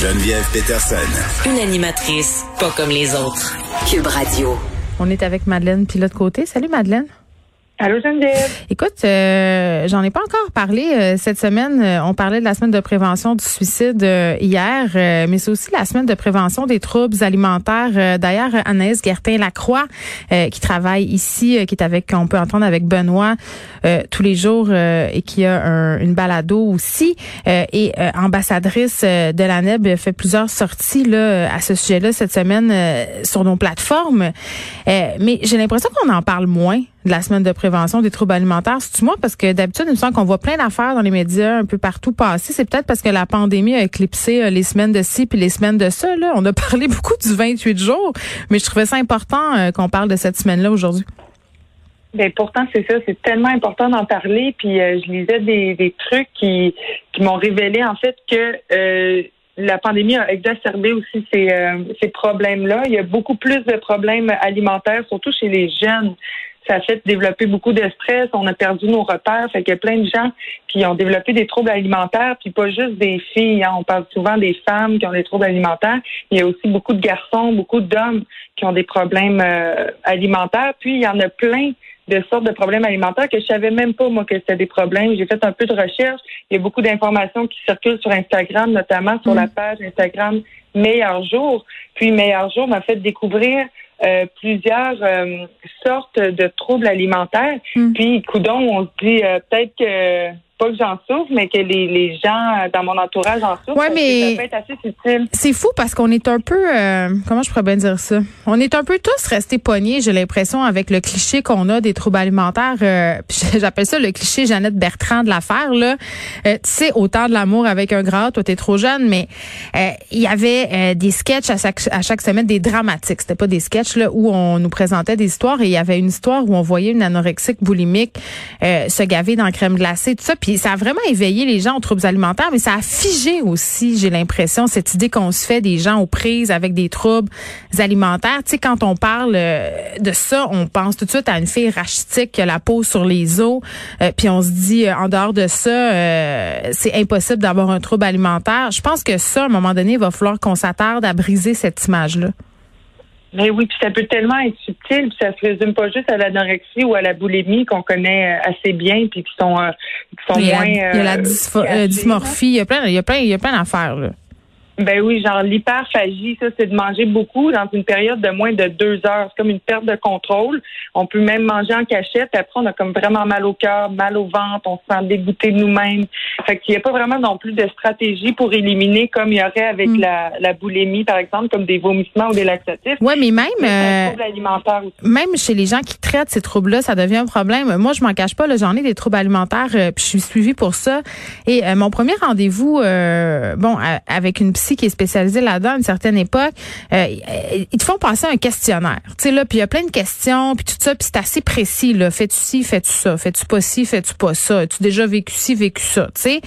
Geneviève Peterson. Une animatrice pas comme les autres. Cube Radio. On est avec Madeleine Pilote Côté. Salut Madeleine. Allô. Écoute, euh, j'en ai pas encore parlé euh, cette semaine. Euh, on parlait de la semaine de prévention du suicide hier, mais c'est aussi la semaine de prévention des troubles alimentaires. D'ailleurs, Anaïs Gertin-Lacroix, qui travaille ici, qui est avec, on peut entendre avec Benoît tous les jours et qui a un, une balado aussi, et ambassadrice de la NEB, fait plusieurs sorties là à ce sujet-là cette semaine sur nos plateformes. mais j'ai l'impression qu'on en parle moins de la semaine de prévention des troubles alimentaires. C'est-tu moi? Parce que d'habitude, il me semble qu'on voit plein d'affaires dans les médias un peu partout passer. C'est peut-être parce que la pandémie a éclipsé euh, les semaines de ci puis les semaines de ça. Là. On a parlé beaucoup du 28 jours, mais je trouvais ça important euh, qu'on parle de cette semaine-là aujourd'hui. Ben pourtant c'est ça, c'est tellement important d'en parler. Puis euh, je lisais des, des trucs qui, qui m'ont révélé en fait que la pandémie a exacerbé aussi ces, ces problèmes-là. Il y a beaucoup plus de problèmes alimentaires, surtout chez les jeunes ça a fait développer beaucoup de stress. On a perdu nos repères. Fait qu'il y a plein de gens qui ont développé des troubles alimentaires, puis pas juste des filles. Hein. On parle souvent des femmes qui ont des troubles alimentaires. Il y a aussi beaucoup de garçons, beaucoup d'hommes qui ont des problèmes euh, alimentaires. Puis il y en a plein de sortes de problèmes alimentaires que je savais même pas moi que c'était des problèmes. J'ai fait un peu de recherche. Il y a beaucoup d'informations qui circulent sur Instagram, notamment sur la mm. page Instagram Meilleur Jour. Puis Meilleur Jour m'a fait découvrir euh, plusieurs euh, sortes de troubles alimentaires. Hmm. Puis, coudon, on se dit euh, peut-être que pas que j'en souffre, mais que les, les gens dans mon entourage en souffrent. Ouais, mais ça peut être assez. C'est fou parce qu'on est un peu, euh, comment je pourrais bien dire ça? On est un peu tous restés poignés, j'ai l'impression, avec le cliché qu'on a des troubles alimentaires. Euh, J'appelle ça le cliché Jeannette Bertrand de l'affaire. Là, euh, tu sais, autant de l'amour avec un gras, toi t'es trop jeune, mais euh, il y avait des sketchs à chaque, à chaque semaine, des dramatiques. C'était pas des sketchs là où on nous présentait des histoires et il y avait une histoire où on voyait une anorexique boulimique se gaver dans la crème glacée, tout ça. Ça a vraiment éveillé les gens aux troubles alimentaires, mais ça a figé aussi, j'ai l'impression, cette idée qu'on se fait des gens aux prises avec des troubles alimentaires. Tu sais, quand on parle euh, de ça, on pense tout de suite à une fille rachitique qui a la peau sur les os, euh, puis on se dit, euh, en dehors de ça, c'est impossible d'avoir un trouble alimentaire. Je pense que ça, à un moment donné, il va falloir qu'on s'attarde à briser cette image-là. Mais oui, puis ça peut tellement être subtil, puis ça se résume pas juste à l'anorexie ou à la boulimie qu'on connaît euh, assez bien, puis qui sont, euh, qui sont moins. il y a la euh, dysmorphie, il y a plein, il y a plein, il y a plein d'affaires là. Ben oui, genre l'hyperphagie, ça, c'est de manger beaucoup dans une période de moins de deux heures. C'est comme une perte de contrôle. On peut même manger en cachette. Après, on a comme vraiment mal au cœur, mal au ventre, on se sent dégoûté de nous-mêmes. Fait qu'il n'y a pas vraiment non plus de stratégie pour éliminer comme il y aurait avec mm. la, la boulimie, par exemple, comme des vomissements ou des laxatifs. Oui, mais même euh, même chez les gens qui traitent ces troubles-là, ça devient un problème. Moi, je m'en cache pas, j'en ai des troubles alimentaires, euh, puis je suis suivie pour ça. Et euh, mon premier rendez-vous, bon, avec une psy qui est spécialisé là-dedans à une certaine époque, euh, ils te font passer un questionnaire. Tu sais là, puis il y a plein de questions, puis tout ça, puis c'est assez précis là. Fais-tu ci, fais-tu ça, fais-tu pas ci, fais-tu pas ça, as-tu déjà vécu ci, vécu ça, tu sais?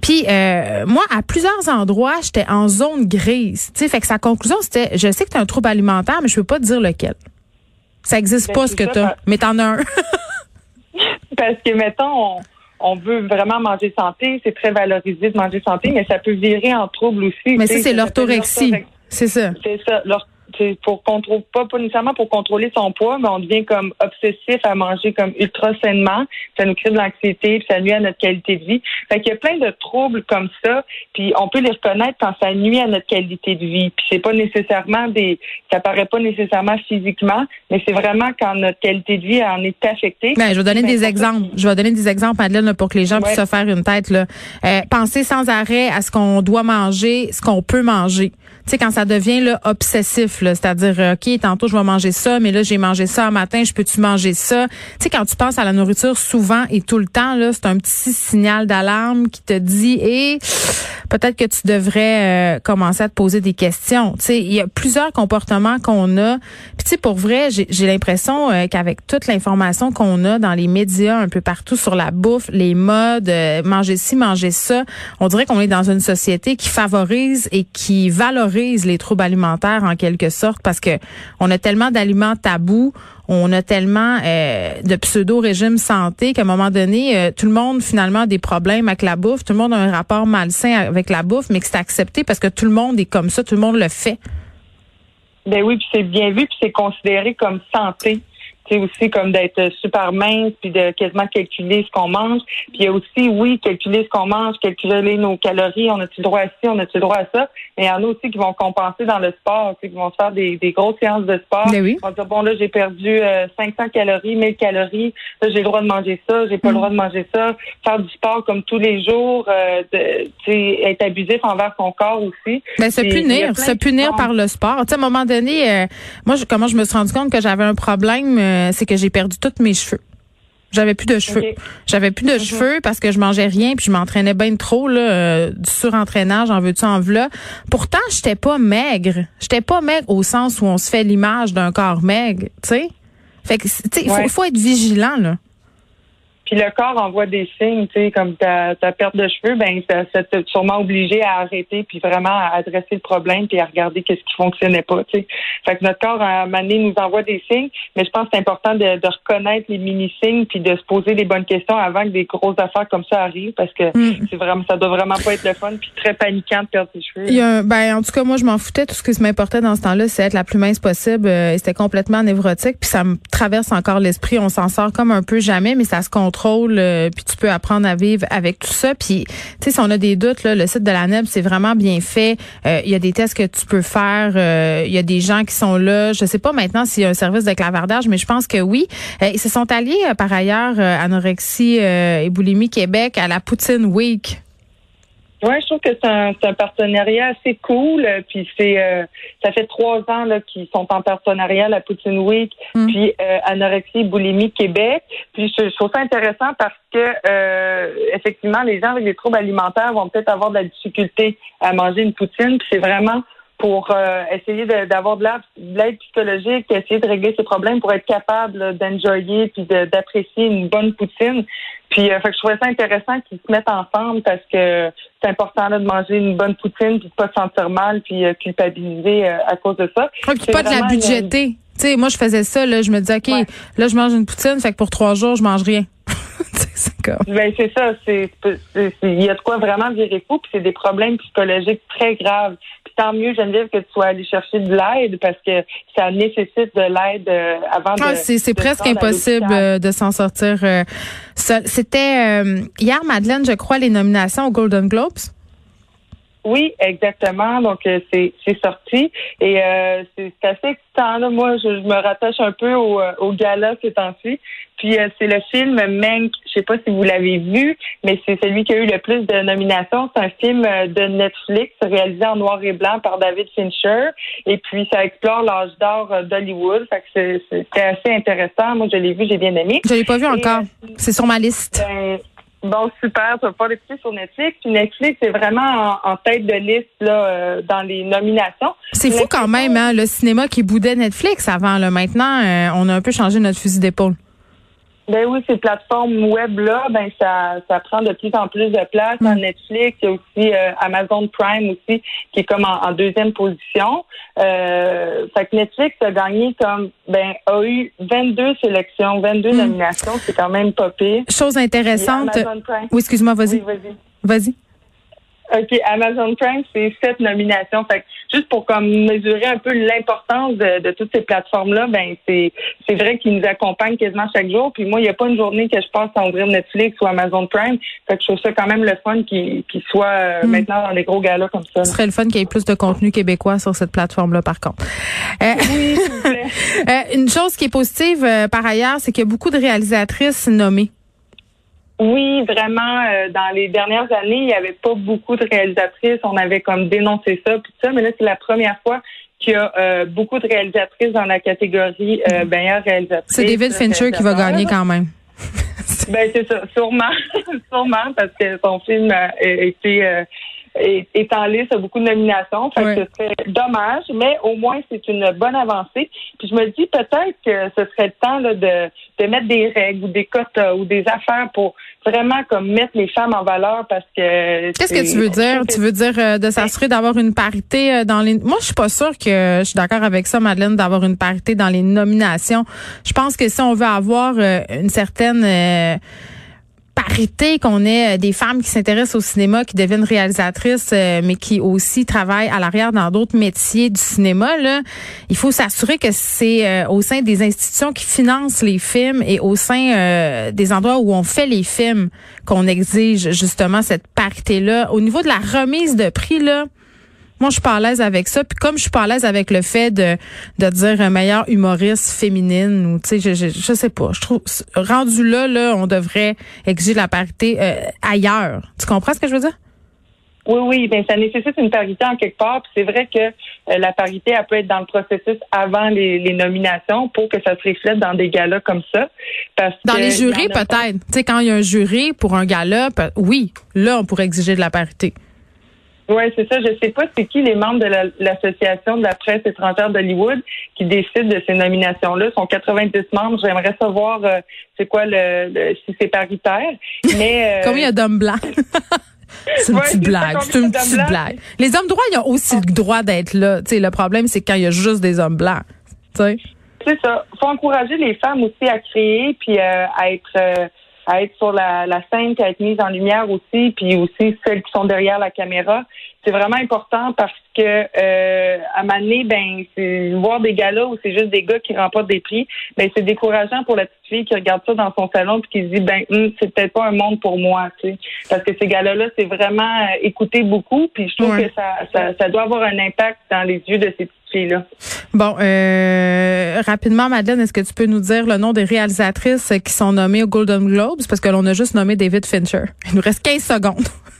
Puis euh, moi, à plusieurs endroits, j'étais en zone grise. Tu sais, fait que sa conclusion c'était, je sais que tu as un trouble alimentaire, mais je peux pas te dire lequel. Ça existe ben, pas ce que tu as, mais t'en as un. Parce que mettons, on veut vraiment manger santé, c'est très valorisé de manger santé, mais ça peut virer en trouble aussi. Mais ça, c'est l'orthorexie. C'est ça. C'est ça pour contrôler, pas, nécessairement pour contrôler son poids, mais on devient comme obsessif à manger comme ultra sainement. Ça nous crée de l'anxiété, puis ça nuit à notre qualité de vie. Fait qu'il y a plein de troubles comme ça, puis on peut les reconnaître quand ça nuit à notre qualité de vie. Puis c'est pas nécessairement des, ça paraît pas nécessairement physiquement, mais c'est vraiment quand notre qualité de vie en est affectée. Ben, je vais donner des exemples. Je vais donner des exemples, Madeleine, pour que les gens puissent se faire une tête. Là. Euh, penser sans arrêt à ce qu'on doit manger, ce qu'on peut manger. Tu sais, quand ça devient là, obsessif, c'est-à-dire, euh, OK, tantôt, je vais manger ça, mais là, j'ai mangé ça un matin, je peux-tu manger ça? Tu sais, quand tu penses à la nourriture souvent et tout le temps, là, c'est un petit signal d'alarme qui te dit, et peut-être que tu devrais euh, commencer à te poser des questions. Tu sais, il y a plusieurs comportements qu'on a. Puis, tu sais, pour vrai, j'ai l'impression euh, qu'avec toute l'information qu'on a dans les médias un peu partout sur la bouffe, les modes, manger ci, manger ça, on dirait qu'on est dans une société qui favorise et qui valorise les troubles alimentaires en quelque sorte parce que on a tellement d'aliments tabous, on a tellement euh, de pseudo-régime santé qu'à un moment donné, euh, tout le monde finalement a des problèmes avec la bouffe, tout le monde a un rapport malsain avec la bouffe, mais que c'est accepté parce que tout le monde est comme ça, tout le monde le fait. Ben oui, puis c'est bien vu, puis c'est considéré comme santé aussi comme d'être super mince puis de quasiment calculer ce qu'on mange. Puis il y a aussi, oui, calculer ce qu'on mange, calculer nos calories, on a-tu droit à ci, on a-tu droit à ça? Mais il y en a aussi qui vont compenser dans le sport, qui vont se faire des, des grosses séances de sport. Ben oui. Ils vont dire, bon, là, j'ai perdu 500 euh, calories, 1000 calories, là, j'ai le droit de manger ça, j'ai pas le droit de manger ça. Faire du sport comme tous les jours, euh, être abusif envers son corps aussi. Ben, se punir, se punir par le sport. À un moment donné, euh, moi, je, comment je me suis rendu compte que j'avais un problème euh, c'est que j'ai perdu tous mes cheveux. J'avais plus de cheveux. J'avais plus de mhm. cheveux parce que je mangeais rien puis je m'entraînais bien trop là, euh, du surentraînage, en veux-tu en veux Pourtant, j'étais pas maigre. J'étais pas maigre au sens où on se fait l'image d'un corps maigre, tu sais. Fait que il faut, faut être vigilant là. Puis le corps envoie des signes, tu sais, comme ta, ta perte de cheveux, ben ça, t'a sûrement obligé à arrêter, puis vraiment à adresser le problème, puis à regarder qu'est-ce qui fonctionnait pas, tu sais. Fait que notre corps, à un moment donné, nous envoie des signes, mais je pense que c'est important de, de reconnaître les mini-signes, puis de se poser les bonnes questions avant que des grosses affaires comme ça arrivent, parce que mm. c'est vraiment, ça doit vraiment pas être le fun, puis très paniquant de perdre ses cheveux. Il y a ben, en tout cas, moi, je m'en foutais. Tout ce qui m'importait dans ce temps-là, c'est être la plus mince possible. Euh, c'était complètement névrotique, puis ça me traverse encore l'esprit. On s'en sort comme un peu jamais, mais ça se contrôle euh, puis tu peux apprendre à vivre avec tout ça. Puis, tu sais, si on a des doutes, là, le site de la NEB, c'est vraiment bien fait. Euh, il y a des tests que tu peux faire. Euh, il y a des gens qui sont là. Je sais pas maintenant s'il y a un service de clavardage, mais je pense que oui. ils se sont alliés, par ailleurs, Anorexie et Boulimie Québec à la Poutine Week. Oui, je trouve que c'est un, un, partenariat assez cool. Euh, puis c'est euh, ça fait trois ans là qu'ils sont en partenariat la Poutine Week, mm. puis euh, anorexie, boulimie Québec. Puis je, trouve ça intéressant parce que euh, effectivement, les gens avec des troubles alimentaires vont peut-être avoir de la difficulté à manger une poutine. Puis c'est vraiment pour euh, essayer d'avoir de l'aide psychologique, essayer de régler ses problèmes pour être capable d'enjoyer puis d'apprécier une bonne poutine. Puis euh, fait que je trouvais ça intéressant qu'ils se mettent ensemble parce que c'est important là, de manger une bonne poutine puis de pas se sentir mal puis euh, culpabiliser à cause de ça. puis pas de la budgéter. Tu sais, moi je faisais ça là, je me disais OK, là je mange une poutine, fait que pour trois jours je mange rien. Ben c'est ça, c'est il y a de quoi vraiment virer fou, puis c'est des problèmes psychologiques très graves. Puis tant mieux, Geneviève, que tu sois allé chercher de l'aide parce que ça nécessite de l'aide euh, avant ah, de. C'est presque impossible euh, de s'en sortir. Euh, c'était hier, Madeleine, je crois, les nominations aux Golden Globes. Oui, exactement. Donc c'est sorti et c'est assez excitant. Là. Moi, je, me rattache un peu au, au gala ces temps-ci. Puis euh, c'est le film Mank. Je sais pas si vous l'avez vu, mais c'est celui qui a eu le plus de nominations. C'est un film euh, de Netflix réalisé en noir et blanc par David Fincher. Et puis ça explore l'âge d'or euh, d'Hollywood. Fait que c'est assez intéressant. Moi, je l'ai vu, j'ai bien aimé. Je l'ai pas vu encore. c'est sur ma liste. Ben, Bon, super. Tu vas pas l'écouter sur Netflix. Puis Netflix est vraiment en, tête de liste là, dans les nominations. C'est fou quand même, hein, le cinéma qui boudait Netflix avant. Là. Maintenant, on a un peu changé notre fusil d'épaule. Ben oui, ces plateformes web là, ben ça, ça prend de plus en plus de place. Netflix, il y a aussi euh, Amazon Prime aussi qui est comme en, deuxième position. Euh, fait que Netflix a gagné comme ben a eu 22 sélections, 22 mm. nominations, c'est quand même pas pire. Chose intéressante. Oui, excuse-moi, vas-y. Oui, vas-y. Vas-y. OK, Amazon Prime, c'est sept nominations. Fait juste pour comme mesurer un peu l'importance de, toutes ces plateformes-là, ben c'est c'est vrai qu'ils nous accompagnent quasiment chaque jour. Puis moi, il n'y a pas une journée que je passe sans ouvrir Netflix ou Amazon Prime. Fait que je trouve ça quand même le fun qui qui soit euh, hmm. maintenant dans des gros galas comme ça. Ce serait le fun qu'il y ait plus de contenu québécois sur cette plateforme-là, par contre. Euh, oui, s'il vous plaît. Euh, une chose qui est positive par ailleurs, c'est qu'il y a beaucoup de réalisatrices nommées. Oui, vraiment. Euh, dans les dernières années, il n'y avait pas beaucoup de réalisatrices. On avait comme dénoncé ça, puis ça. Mais là, c'est la première fois qu'il y a euh, beaucoup de réalisatrices dans la catégorie euh, meilleure réalisatrice. C'est David Fincher qui va gagner quand même. ben c'est ça, sûrement, sûrement parce que son film a été est, en liste, a beaucoup de nominations. Fait que ce serait dommage, mais au moins c'est une bonne avancée. Puis je me dis peut-être que ce serait le temps là, de, de mettre des règles ou des cotes ou des affaires pour vraiment comme mettre les femmes en valeur parce que Qu'est-ce que tu veux dire? Tu veux dire de s'assurer d'avoir une parité dans les Moi je suis pas sûre que je suis d'accord avec ça Madeleine d'avoir une parité dans les nominations. Je pense que si on veut avoir une certaine parité qu'on ait euh, des femmes qui s'intéressent au cinéma, qui deviennent réalisatrices, euh, mais qui aussi travaillent à l'arrière dans d'autres métiers du cinéma. Là, il faut s'assurer que c'est euh, au sein des institutions qui financent les films et au sein des endroits où on fait les films qu'on exige justement cette parité-là. Au niveau de la remise de prix, là, moi, je suis pas à l'aise avec ça. Puis comme je suis pas à l'aise avec le fait de, de dire un meilleur humoriste féminine ou tu sais, je, je, je, sais pas. Je trouve rendu là, là, on devrait exiger la parité euh, ailleurs. Tu comprends ce que je veux dire? Oui, oui, ben ça nécessite une parité en quelque part. Puis c'est vrai que euh, la parité, elle peut être dans le processus avant les, les, nominations pour que ça se reflète dans des galas comme ça. Parce dans les jurys, peut-être. Tu sais, quand il y a un jury pour un gala, oui, là, on pourrait exiger de la parité. Oui, c'est ça. Je sais pas c'est qui les membres de l'Association de la presse étrangère d'Hollywood qui décident de ces nominations-là. Ils sont 90 membres. J'aimerais savoir euh, c'est quoi le, si c'est paritaire. Mais euh, Combien il y a d'hommes blancs? c'est une petite blague. C'est une petite blague. Les hommes droits, ils ont aussi le droit d'être là. le problème, c'est quand il y a juste des hommes blancs. C'est ça. faut encourager les femmes aussi à créer puis euh, à être à être sur la, la scène, qui a été mise en lumière aussi, puis aussi celles qui sont derrière la caméra. C'est vraiment important parce que euh, à Mané, ben, c'est voir des gars-là où c'est juste des gars qui remportent des prix, ben c'est décourageant pour la petite fille qui regarde ça dans son salon puis qui se dit ben hum, c'est peut-être pas un monde pour moi, tu sais, parce que ces gars-là, là, c'est vraiment euh, écouter beaucoup, puis je trouve que ça, ça, ça doit avoir un impact dans les yeux de ces petites Bon, euh, rapidement, Madeleine, est-ce que tu peux nous dire le nom des réalisatrices qui sont nommées aux Golden Globes? Parce que l'on a juste nommé David Fincher. Il nous reste 15 secondes.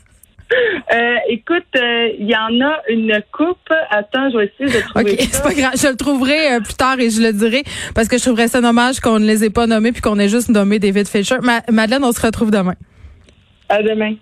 Euh, écoute, il euh, y en a une coupe. Attends, je vais essayer de trouver. OK, c'est pas grave. Je le trouverai euh, plus tard et je le dirai parce que je trouverais ça dommage qu'on ne les ait pas nommés puis qu'on ait juste nommé David Fisher. Madeleine, on se retrouve demain. À demain.